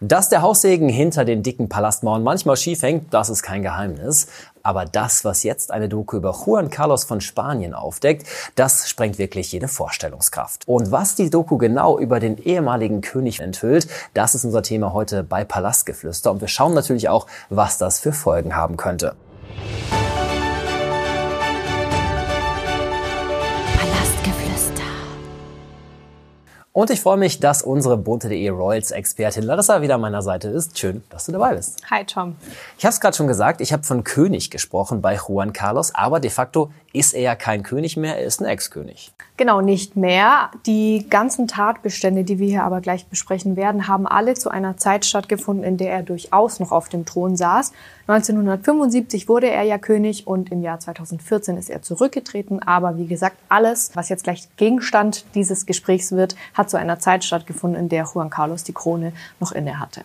Dass der Haussegen hinter den dicken Palastmauern manchmal schief hängt, das ist kein Geheimnis. Aber das, was jetzt eine Doku über Juan Carlos von Spanien aufdeckt, das sprengt wirklich jede Vorstellungskraft. Und was die Doku genau über den ehemaligen König enthüllt, das ist unser Thema heute bei Palastgeflüster. Und wir schauen natürlich auch, was das für Folgen haben könnte. Und ich freue mich, dass unsere bunte.de Royals-Expertin Larissa wieder an meiner Seite ist. Schön, dass du dabei bist. Hi, Tom. Ich habe es gerade schon gesagt, ich habe von König gesprochen bei Juan Carlos, aber de facto ist er ja kein König mehr, er ist ein Ex-König. Genau, nicht mehr. Die ganzen Tatbestände, die wir hier aber gleich besprechen werden, haben alle zu einer Zeit stattgefunden, in der er durchaus noch auf dem Thron saß. 1975 wurde er ja König und im Jahr 2014 ist er zurückgetreten. Aber wie gesagt, alles, was jetzt gleich Gegenstand dieses Gesprächs wird, hat zu einer Zeit stattgefunden, in der Juan Carlos die Krone noch inne hatte.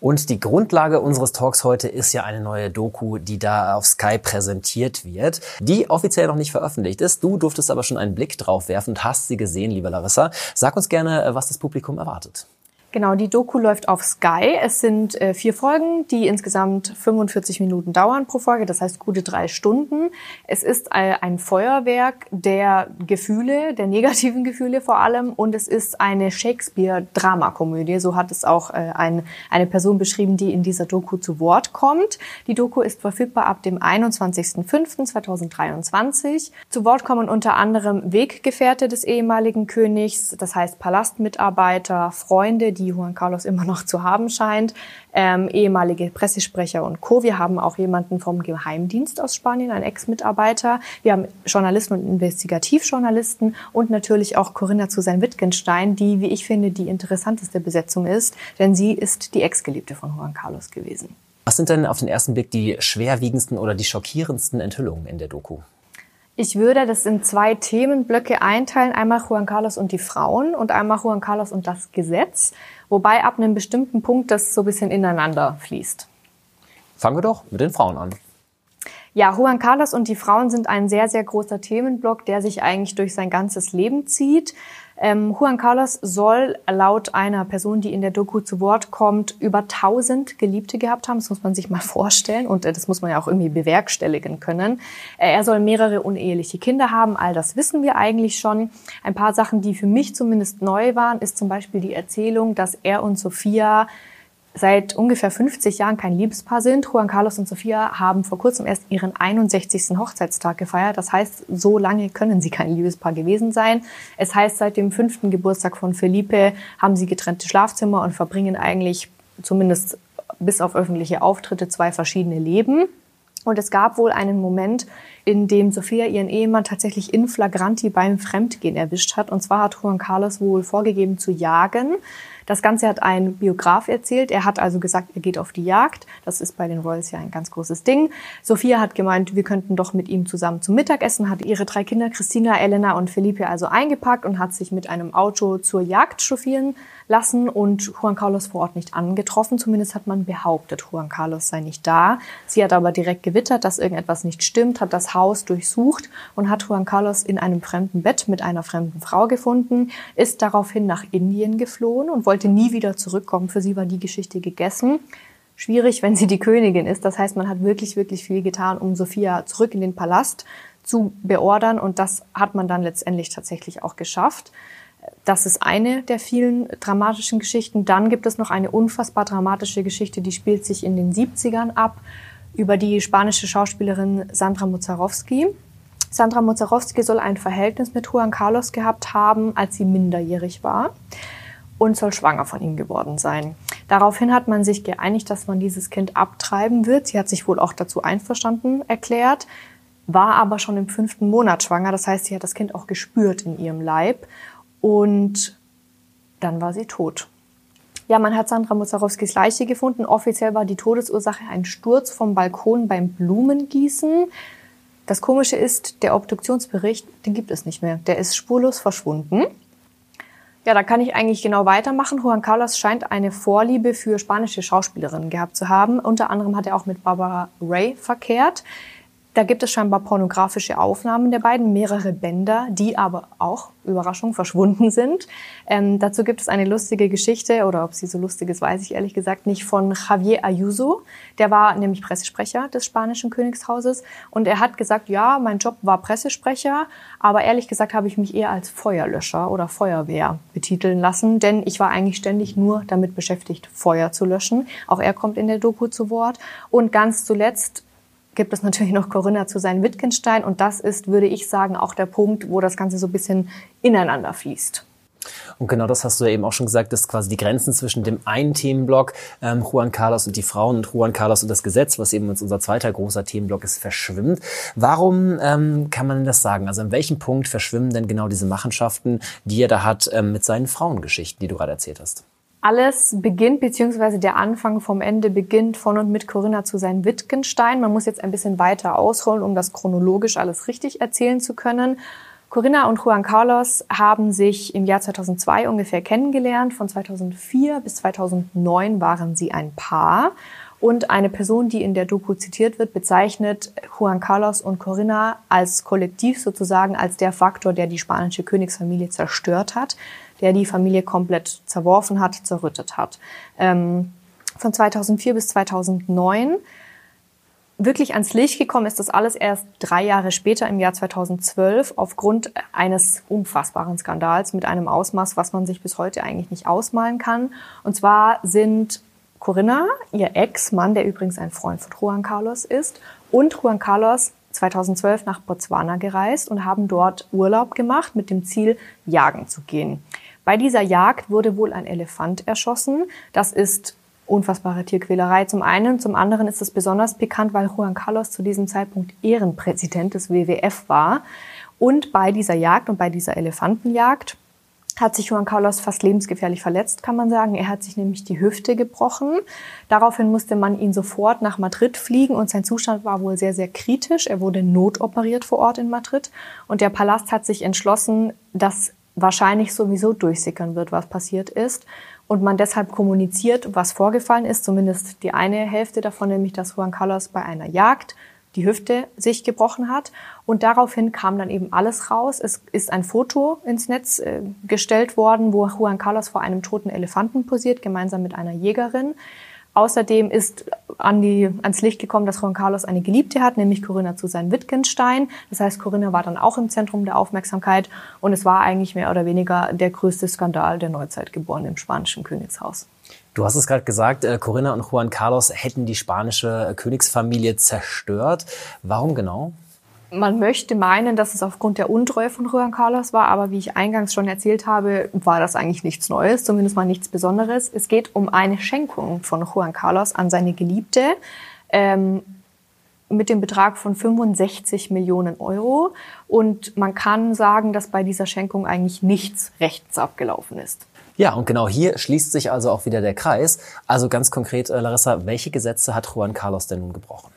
Und die Grundlage unseres Talks heute ist ja eine neue Doku, die da auf Sky präsentiert wird, die offiziell noch nicht veröffentlicht ist. Du durftest aber schon einen Blick drauf werfen und hast sie gesehen, liebe Larissa. Sag uns gerne, äh, was das Publikum erwartet. Genau, die Doku läuft auf Sky. Es sind äh, vier Folgen, die insgesamt 45 Minuten dauern pro Folge, das heißt gute drei Stunden. Es ist äh, ein Feuerwerk der Gefühle, der negativen Gefühle vor allem, und es ist eine Shakespeare-Dramakomödie. So hat es auch äh, ein, eine Person beschrieben, die in dieser Doku zu Wort kommt. Die Doku ist verfügbar ab dem 21.05.2023. Zu Wort kommen unter anderem Weggefährte des ehemaligen Königs, das heißt Palastmitarbeiter, Freunde, die Juan Carlos immer noch zu haben scheint, ähm, ehemalige Pressesprecher und Co. Wir haben auch jemanden vom Geheimdienst aus Spanien, ein Ex-Mitarbeiter. Wir haben Journalisten und Investigativjournalisten und natürlich auch Corinna Susan-Wittgenstein, die, wie ich finde, die interessanteste Besetzung ist, denn sie ist die Ex-Geliebte von Juan Carlos gewesen. Was sind denn auf den ersten Blick die schwerwiegendsten oder die schockierendsten Enthüllungen in der Doku? Ich würde das in zwei Themenblöcke einteilen. Einmal Juan Carlos und die Frauen und einmal Juan Carlos und das Gesetz. Wobei ab einem bestimmten Punkt das so ein bisschen ineinander fließt. Fangen wir doch mit den Frauen an. Ja, Juan Carlos und die Frauen sind ein sehr, sehr großer Themenblock, der sich eigentlich durch sein ganzes Leben zieht. Ähm, Juan Carlos soll laut einer Person, die in der Doku zu Wort kommt, über 1000 Geliebte gehabt haben. Das muss man sich mal vorstellen und äh, das muss man ja auch irgendwie bewerkstelligen können. Äh, er soll mehrere uneheliche Kinder haben. All das wissen wir eigentlich schon. Ein paar Sachen, die für mich zumindest neu waren, ist zum Beispiel die Erzählung, dass er und Sophia seit ungefähr 50 Jahren kein Liebespaar sind. Juan Carlos und Sophia haben vor kurzem erst ihren 61. Hochzeitstag gefeiert. Das heißt, so lange können sie kein Liebespaar gewesen sein. Es heißt, seit dem fünften Geburtstag von Felipe haben sie getrennte Schlafzimmer und verbringen eigentlich zumindest bis auf öffentliche Auftritte zwei verschiedene Leben. Und es gab wohl einen Moment, in dem Sophia ihren Ehemann tatsächlich in flagranti beim Fremdgehen erwischt hat. Und zwar hat Juan Carlos wohl vorgegeben zu jagen. Das Ganze hat ein Biograf erzählt. Er hat also gesagt, er geht auf die Jagd. Das ist bei den Royals ja ein ganz großes Ding. Sophia hat gemeint, wir könnten doch mit ihm zusammen zum Mittagessen, hat ihre drei Kinder, Christina, Elena und Felipe, also eingepackt und hat sich mit einem Auto zur Jagd chauffieren lassen und Juan Carlos vor Ort nicht angetroffen. Zumindest hat man behauptet, Juan Carlos sei nicht da. Sie hat aber direkt gewittert, dass irgendetwas nicht stimmt, hat das Haus durchsucht und hat Juan Carlos in einem fremden Bett mit einer fremden Frau gefunden, ist daraufhin nach Indien geflohen und wollte nie wieder zurückkommen. Für sie war die Geschichte gegessen schwierig, wenn sie die Königin ist. Das heißt, man hat wirklich, wirklich viel getan, um Sophia zurück in den Palast zu beordern und das hat man dann letztendlich tatsächlich auch geschafft. Das ist eine der vielen dramatischen Geschichten. Dann gibt es noch eine unfassbar dramatische Geschichte, die spielt sich in den 70ern ab, über die spanische Schauspielerin Sandra Mozarowski. Sandra Mozarowski soll ein Verhältnis mit Juan Carlos gehabt haben, als sie minderjährig war und soll schwanger von ihm geworden sein. Daraufhin hat man sich geeinigt, dass man dieses Kind abtreiben wird. Sie hat sich wohl auch dazu einverstanden erklärt, war aber schon im fünften Monat schwanger. Das heißt, sie hat das Kind auch gespürt in ihrem Leib und dann war sie tot. Ja, man hat Sandra Mozarowskis Leiche gefunden. Offiziell war die Todesursache ein Sturz vom Balkon beim Blumengießen. Das Komische ist, der Obduktionsbericht, den gibt es nicht mehr. Der ist spurlos verschwunden. Ja, da kann ich eigentlich genau weitermachen. Juan Carlos scheint eine Vorliebe für spanische Schauspielerinnen gehabt zu haben. Unter anderem hat er auch mit Barbara Ray verkehrt. Da gibt es scheinbar pornografische Aufnahmen der beiden, mehrere Bänder, die aber auch, Überraschung, verschwunden sind. Ähm, dazu gibt es eine lustige Geschichte, oder ob sie so lustig ist, weiß ich ehrlich gesagt nicht, von Javier Ayuso. Der war nämlich Pressesprecher des spanischen Königshauses und er hat gesagt, ja, mein Job war Pressesprecher, aber ehrlich gesagt habe ich mich eher als Feuerlöscher oder Feuerwehr betiteln lassen, denn ich war eigentlich ständig nur damit beschäftigt, Feuer zu löschen. Auch er kommt in der Doku zu Wort. Und ganz zuletzt gibt es natürlich noch Corinna zu sein Wittgenstein und das ist, würde ich sagen, auch der Punkt, wo das Ganze so ein bisschen ineinander fließt. Und genau das hast du ja eben auch schon gesagt, dass quasi die Grenzen zwischen dem einen Themenblock ähm, Juan Carlos und die Frauen und Juan Carlos und das Gesetz, was eben jetzt unser zweiter großer Themenblock ist, verschwimmt. Warum ähm, kann man denn das sagen? Also an welchem Punkt verschwimmen denn genau diese Machenschaften, die er da hat ähm, mit seinen Frauengeschichten, die du gerade erzählt hast? Alles beginnt, beziehungsweise der Anfang vom Ende beginnt von und mit Corinna zu sein Wittgenstein. Man muss jetzt ein bisschen weiter ausholen, um das chronologisch alles richtig erzählen zu können. Corinna und Juan Carlos haben sich im Jahr 2002 ungefähr kennengelernt. Von 2004 bis 2009 waren sie ein Paar. Und eine Person, die in der Doku zitiert wird, bezeichnet Juan Carlos und Corinna als Kollektiv sozusagen als der Faktor, der die spanische Königsfamilie zerstört hat der die Familie komplett zerworfen hat, zerrüttet hat. Ähm, von 2004 bis 2009 wirklich ans Licht gekommen ist das alles erst drei Jahre später im Jahr 2012 aufgrund eines unfassbaren Skandals mit einem Ausmaß, was man sich bis heute eigentlich nicht ausmalen kann. Und zwar sind Corinna, ihr Ex-Mann, der übrigens ein Freund von Juan Carlos ist, und Juan Carlos 2012 nach Botswana gereist und haben dort Urlaub gemacht mit dem Ziel, jagen zu gehen. Bei dieser Jagd wurde wohl ein Elefant erschossen. Das ist unfassbare Tierquälerei zum einen. Zum anderen ist es besonders pikant, weil Juan Carlos zu diesem Zeitpunkt Ehrenpräsident des WWF war. Und bei dieser Jagd und bei dieser Elefantenjagd hat sich Juan Carlos fast lebensgefährlich verletzt, kann man sagen. Er hat sich nämlich die Hüfte gebrochen. Daraufhin musste man ihn sofort nach Madrid fliegen und sein Zustand war wohl sehr, sehr kritisch. Er wurde notoperiert vor Ort in Madrid und der Palast hat sich entschlossen, das wahrscheinlich sowieso durchsickern wird, was passiert ist. Und man deshalb kommuniziert, was vorgefallen ist, zumindest die eine Hälfte davon, nämlich dass Juan Carlos bei einer Jagd die Hüfte sich gebrochen hat. Und daraufhin kam dann eben alles raus. Es ist ein Foto ins Netz äh, gestellt worden, wo Juan Carlos vor einem toten Elefanten posiert, gemeinsam mit einer Jägerin. Außerdem ist an die, ans Licht gekommen, dass Juan Carlos eine Geliebte hat, nämlich Corinna zu sein Wittgenstein. Das heißt, Corinna war dann auch im Zentrum der Aufmerksamkeit und es war eigentlich mehr oder weniger der größte Skandal der Neuzeit geboren im spanischen Königshaus. Du hast es gerade gesagt, äh, Corinna und Juan Carlos hätten die spanische Königsfamilie zerstört. Warum genau? Man möchte meinen, dass es aufgrund der Untreue von Juan Carlos war, aber wie ich eingangs schon erzählt habe, war das eigentlich nichts Neues, zumindest mal nichts Besonderes. Es geht um eine Schenkung von Juan Carlos an seine Geliebte ähm, mit dem Betrag von 65 Millionen Euro. Und man kann sagen, dass bei dieser Schenkung eigentlich nichts rechts abgelaufen ist. Ja, und genau hier schließt sich also auch wieder der Kreis. Also ganz konkret, äh, Larissa, welche Gesetze hat Juan Carlos denn nun gebrochen?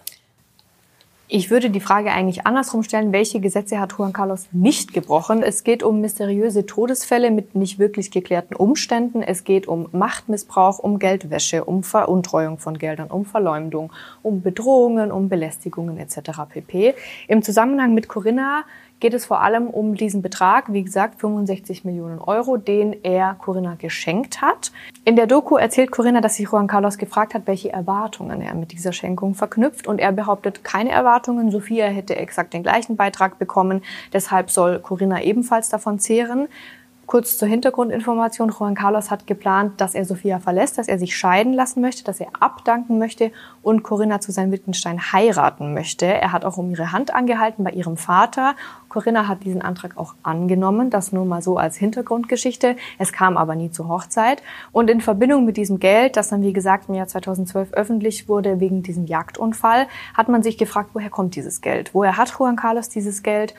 Ich würde die Frage eigentlich andersrum stellen, welche Gesetze hat Juan Carlos nicht gebrochen? Es geht um mysteriöse Todesfälle mit nicht wirklich geklärten Umständen. Es geht um Machtmissbrauch, um Geldwäsche, um Veruntreuung von Geldern, um Verleumdung, um Bedrohungen, um Belästigungen etc. pp. Im Zusammenhang mit Corinna geht es vor allem um diesen Betrag, wie gesagt 65 Millionen Euro, den er Corinna geschenkt hat. In der Doku erzählt Corinna, dass sich Juan Carlos gefragt hat, welche Erwartungen er mit dieser Schenkung verknüpft und er behauptet keine Erwartungen. Sophia hätte exakt den gleichen Beitrag bekommen, deshalb soll Corinna ebenfalls davon zehren. Kurz zur Hintergrundinformation. Juan Carlos hat geplant, dass er Sophia verlässt, dass er sich scheiden lassen möchte, dass er abdanken möchte und Corinna zu seinem Wittgenstein heiraten möchte. Er hat auch um ihre Hand angehalten bei ihrem Vater. Corinna hat diesen Antrag auch angenommen, das nur mal so als Hintergrundgeschichte. Es kam aber nie zur Hochzeit. Und in Verbindung mit diesem Geld, das dann wie gesagt im Jahr 2012 öffentlich wurde wegen diesem Jagdunfall, hat man sich gefragt, woher kommt dieses Geld? Woher hat Juan Carlos dieses Geld?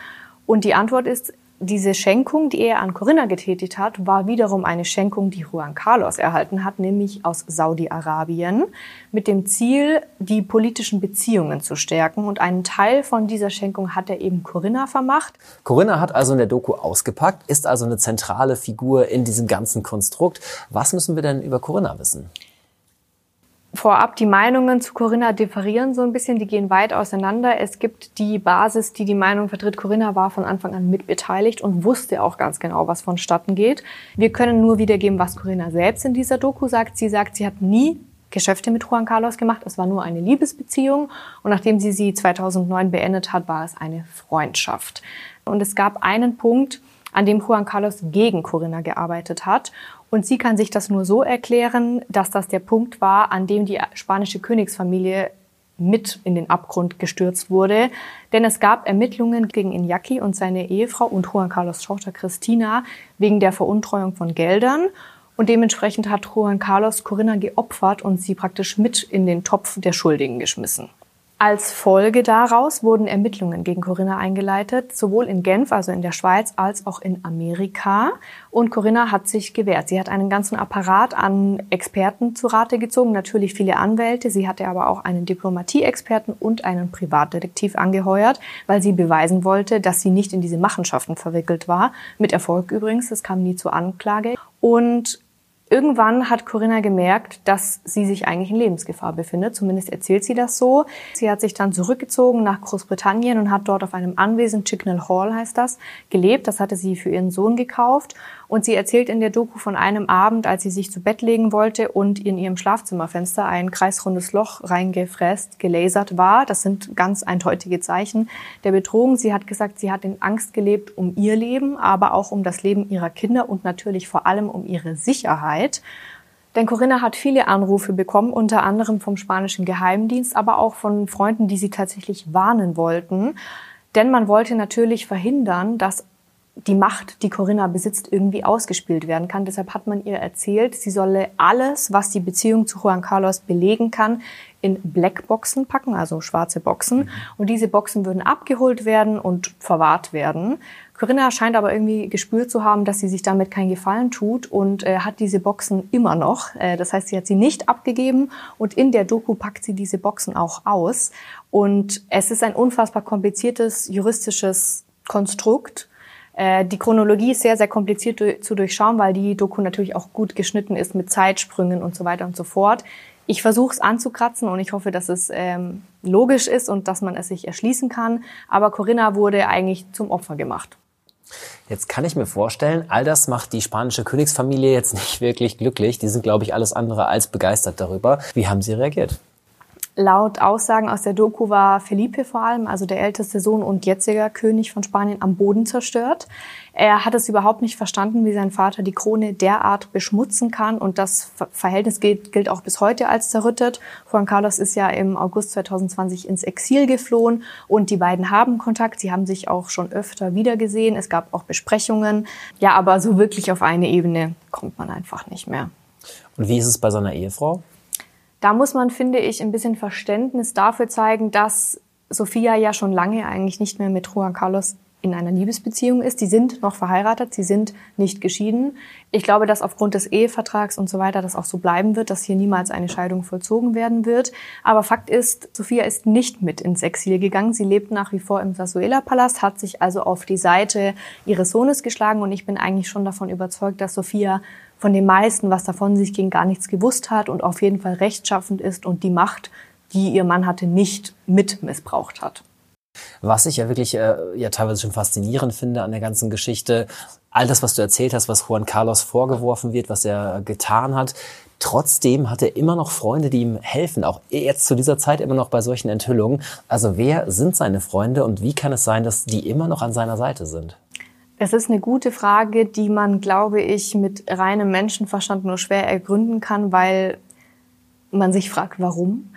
Und die Antwort ist, diese Schenkung, die er an Corinna getätigt hat, war wiederum eine Schenkung, die Juan Carlos erhalten hat, nämlich aus Saudi-Arabien, mit dem Ziel, die politischen Beziehungen zu stärken. Und einen Teil von dieser Schenkung hat er eben Corinna vermacht. Corinna hat also in der Doku ausgepackt, ist also eine zentrale Figur in diesem ganzen Konstrukt. Was müssen wir denn über Corinna wissen? Vorab, die Meinungen zu Corinna differieren so ein bisschen, die gehen weit auseinander. Es gibt die Basis, die die Meinung vertritt, Corinna war von Anfang an mitbeteiligt und wusste auch ganz genau, was vonstatten geht. Wir können nur wiedergeben, was Corinna selbst in dieser Doku sagt. Sie sagt, sie hat nie Geschäfte mit Juan Carlos gemacht. Es war nur eine Liebesbeziehung und nachdem sie sie 2009 beendet hat, war es eine Freundschaft. Und es gab einen Punkt, an dem Juan Carlos gegen Corinna gearbeitet hat. Und sie kann sich das nur so erklären, dass das der Punkt war, an dem die spanische Königsfamilie mit in den Abgrund gestürzt wurde. Denn es gab Ermittlungen gegen Iñaki und seine Ehefrau und Juan Carlos Tochter Christina wegen der Veruntreuung von Geldern. Und dementsprechend hat Juan Carlos Corinna geopfert und sie praktisch mit in den Topf der Schuldigen geschmissen. Als Folge daraus wurden Ermittlungen gegen Corinna eingeleitet, sowohl in Genf, also in der Schweiz, als auch in Amerika. Und Corinna hat sich gewehrt. Sie hat einen ganzen Apparat an Experten zu Rate gezogen, natürlich viele Anwälte. Sie hatte aber auch einen Diplomatieexperten und einen Privatdetektiv angeheuert, weil sie beweisen wollte, dass sie nicht in diese Machenschaften verwickelt war. Mit Erfolg übrigens, es kam nie zur Anklage. Und Irgendwann hat Corinna gemerkt, dass sie sich eigentlich in Lebensgefahr befindet. Zumindest erzählt sie das so. Sie hat sich dann zurückgezogen nach Großbritannien und hat dort auf einem Anwesen, Chicknell Hall heißt das, gelebt. Das hatte sie für ihren Sohn gekauft. Und sie erzählt in der Doku von einem Abend, als sie sich zu Bett legen wollte und in ihrem Schlafzimmerfenster ein kreisrundes Loch reingefräst, gelasert war. Das sind ganz eindeutige Zeichen der Bedrohung. Sie hat gesagt, sie hat in Angst gelebt um ihr Leben, aber auch um das Leben ihrer Kinder und natürlich vor allem um ihre Sicherheit. Denn Corinna hat viele Anrufe bekommen, unter anderem vom spanischen Geheimdienst, aber auch von Freunden, die sie tatsächlich warnen wollten. Denn man wollte natürlich verhindern, dass die Macht, die Corinna besitzt, irgendwie ausgespielt werden kann. Deshalb hat man ihr erzählt, sie solle alles, was die Beziehung zu Juan Carlos belegen kann, in Blackboxen packen, also schwarze Boxen. Mhm. Und diese Boxen würden abgeholt werden und verwahrt werden. Corinna scheint aber irgendwie gespürt zu haben, dass sie sich damit keinen Gefallen tut und äh, hat diese Boxen immer noch. Äh, das heißt, sie hat sie nicht abgegeben und in der Doku packt sie diese Boxen auch aus. Und es ist ein unfassbar kompliziertes juristisches Konstrukt die Chronologie ist sehr, sehr kompliziert zu durchschauen, weil die Doku natürlich auch gut geschnitten ist mit Zeitsprüngen und so weiter und so fort. Ich versuche es anzukratzen und ich hoffe, dass es ähm, logisch ist und dass man es sich erschließen kann. Aber Corinna wurde eigentlich zum Opfer gemacht. Jetzt kann ich mir vorstellen, all das macht die spanische Königsfamilie jetzt nicht wirklich glücklich. Die sind, glaube ich, alles andere als begeistert darüber. Wie haben sie reagiert? Laut Aussagen aus der Doku war Felipe vor allem, also der älteste Sohn und jetziger König von Spanien, am Boden zerstört. Er hat es überhaupt nicht verstanden, wie sein Vater die Krone derart beschmutzen kann. Und das Verhältnis gilt, gilt auch bis heute als zerrüttet. Juan Carlos ist ja im August 2020 ins Exil geflohen und die beiden haben Kontakt. Sie haben sich auch schon öfter wiedergesehen. Es gab auch Besprechungen. Ja, aber so wirklich auf eine Ebene kommt man einfach nicht mehr. Und wie ist es bei seiner Ehefrau? Da muss man, finde ich, ein bisschen Verständnis dafür zeigen, dass Sophia ja schon lange eigentlich nicht mehr mit Juan Carlos in einer Liebesbeziehung ist. Die sind noch verheiratet, sie sind nicht geschieden. Ich glaube, dass aufgrund des Ehevertrags und so weiter das auch so bleiben wird, dass hier niemals eine Scheidung vollzogen werden wird. Aber Fakt ist, Sophia ist nicht mit ins Exil gegangen. Sie lebt nach wie vor im Sasuela-Palast, hat sich also auf die Seite ihres Sohnes geschlagen und ich bin eigentlich schon davon überzeugt, dass Sophia von den meisten, was davon sich ging, gar nichts gewusst hat und auf jeden Fall rechtschaffend ist und die Macht, die ihr Mann hatte, nicht mit missbraucht hat. Was ich ja wirklich äh, ja teilweise schon faszinierend finde an der ganzen Geschichte, all das, was du erzählt hast, was Juan Carlos vorgeworfen wird, was er getan hat, trotzdem hat er immer noch Freunde, die ihm helfen, auch jetzt zu dieser Zeit immer noch bei solchen Enthüllungen. Also wer sind seine Freunde und wie kann es sein, dass die immer noch an seiner Seite sind? Es ist eine gute Frage, die man, glaube ich, mit reinem Menschenverstand nur schwer ergründen kann, weil man sich fragt, warum.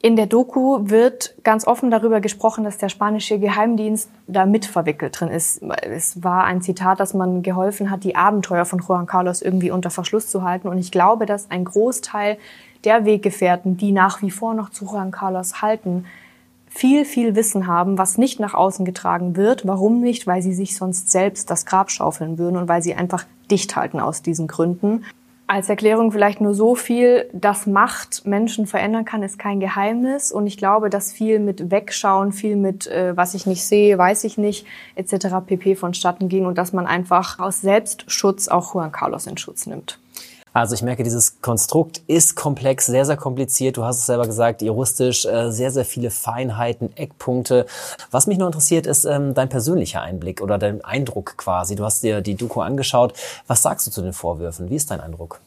In der Doku wird ganz offen darüber gesprochen, dass der spanische Geheimdienst da mit verwickelt drin ist. Es war ein Zitat, dass man geholfen hat, die Abenteuer von Juan Carlos irgendwie unter Verschluss zu halten. Und ich glaube, dass ein Großteil der Weggefährten, die nach wie vor noch zu Juan Carlos halten, viel, viel Wissen haben, was nicht nach außen getragen wird. Warum nicht? Weil sie sich sonst selbst das Grab schaufeln würden und weil sie einfach dicht halten aus diesen Gründen. Als Erklärung vielleicht nur so viel, dass Macht Menschen verändern kann, ist kein Geheimnis. Und ich glaube, dass viel mit Wegschauen, viel mit, äh, was ich nicht sehe, weiß ich nicht, etc. pp. vonstatten ging und dass man einfach aus Selbstschutz auch Juan Carlos in Schutz nimmt. Also ich merke, dieses Konstrukt ist komplex, sehr, sehr kompliziert. Du hast es selber gesagt, juristisch äh, sehr, sehr viele Feinheiten, Eckpunkte. Was mich nur interessiert, ist ähm, dein persönlicher Einblick oder dein Eindruck quasi. Du hast dir die Doku angeschaut. Was sagst du zu den Vorwürfen? Wie ist dein Eindruck?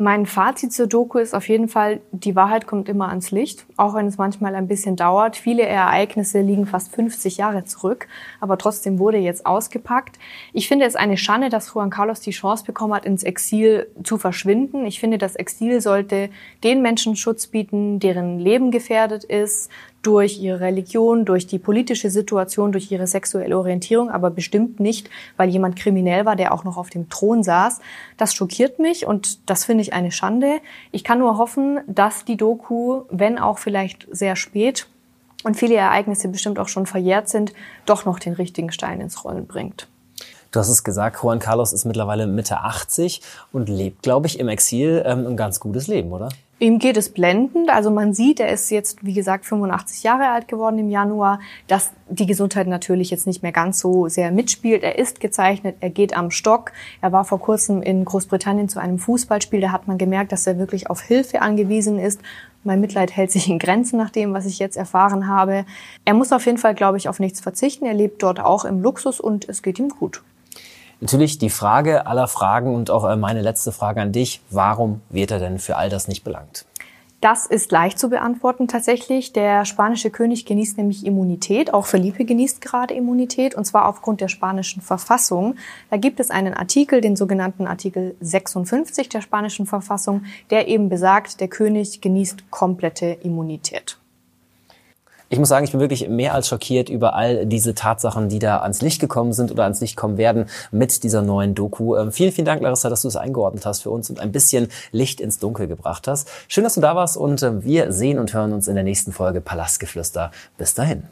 Mein Fazit zur Doku ist auf jeden Fall, die Wahrheit kommt immer ans Licht, auch wenn es manchmal ein bisschen dauert. Viele Ereignisse liegen fast 50 Jahre zurück, aber trotzdem wurde jetzt ausgepackt. Ich finde es eine Schande, dass Juan Carlos die Chance bekommen hat, ins Exil zu verschwinden. Ich finde, das Exil sollte den Menschen Schutz bieten, deren Leben gefährdet ist, durch ihre Religion, durch die politische Situation, durch ihre sexuelle Orientierung, aber bestimmt nicht, weil jemand kriminell war, der auch noch auf dem Thron saß. Das schockiert mich und das finde ich eine Schande. Ich kann nur hoffen, dass die Doku, wenn auch vielleicht sehr spät und viele Ereignisse bestimmt auch schon verjährt sind, doch noch den richtigen Stein ins Rollen bringt. Du hast es gesagt, Juan Carlos ist mittlerweile Mitte 80 und lebt, glaube ich, im Exil ähm, ein ganz gutes Leben, oder? Ihm geht es blendend. Also man sieht, er ist jetzt, wie gesagt, 85 Jahre alt geworden im Januar, dass die Gesundheit natürlich jetzt nicht mehr ganz so sehr mitspielt. Er ist gezeichnet, er geht am Stock. Er war vor kurzem in Großbritannien zu einem Fußballspiel. Da hat man gemerkt, dass er wirklich auf Hilfe angewiesen ist. Mein Mitleid hält sich in Grenzen nach dem, was ich jetzt erfahren habe. Er muss auf jeden Fall, glaube ich, auf nichts verzichten. Er lebt dort auch im Luxus und es geht ihm gut. Natürlich die Frage aller Fragen und auch äh, meine letzte Frage an dich. Warum wird er denn für all das nicht belangt? Das ist leicht zu beantworten tatsächlich. Der spanische König genießt nämlich Immunität. Auch Felipe genießt gerade Immunität und zwar aufgrund der spanischen Verfassung. Da gibt es einen Artikel, den sogenannten Artikel 56 der spanischen Verfassung, der eben besagt, der König genießt komplette Immunität. Ich muss sagen, ich bin wirklich mehr als schockiert über all diese Tatsachen, die da ans Licht gekommen sind oder ans Licht kommen werden mit dieser neuen Doku. Ähm, vielen, vielen Dank, Larissa, dass du es eingeordnet hast für uns und ein bisschen Licht ins Dunkel gebracht hast. Schön, dass du da warst und äh, wir sehen und hören uns in der nächsten Folge Palastgeflüster. Bis dahin.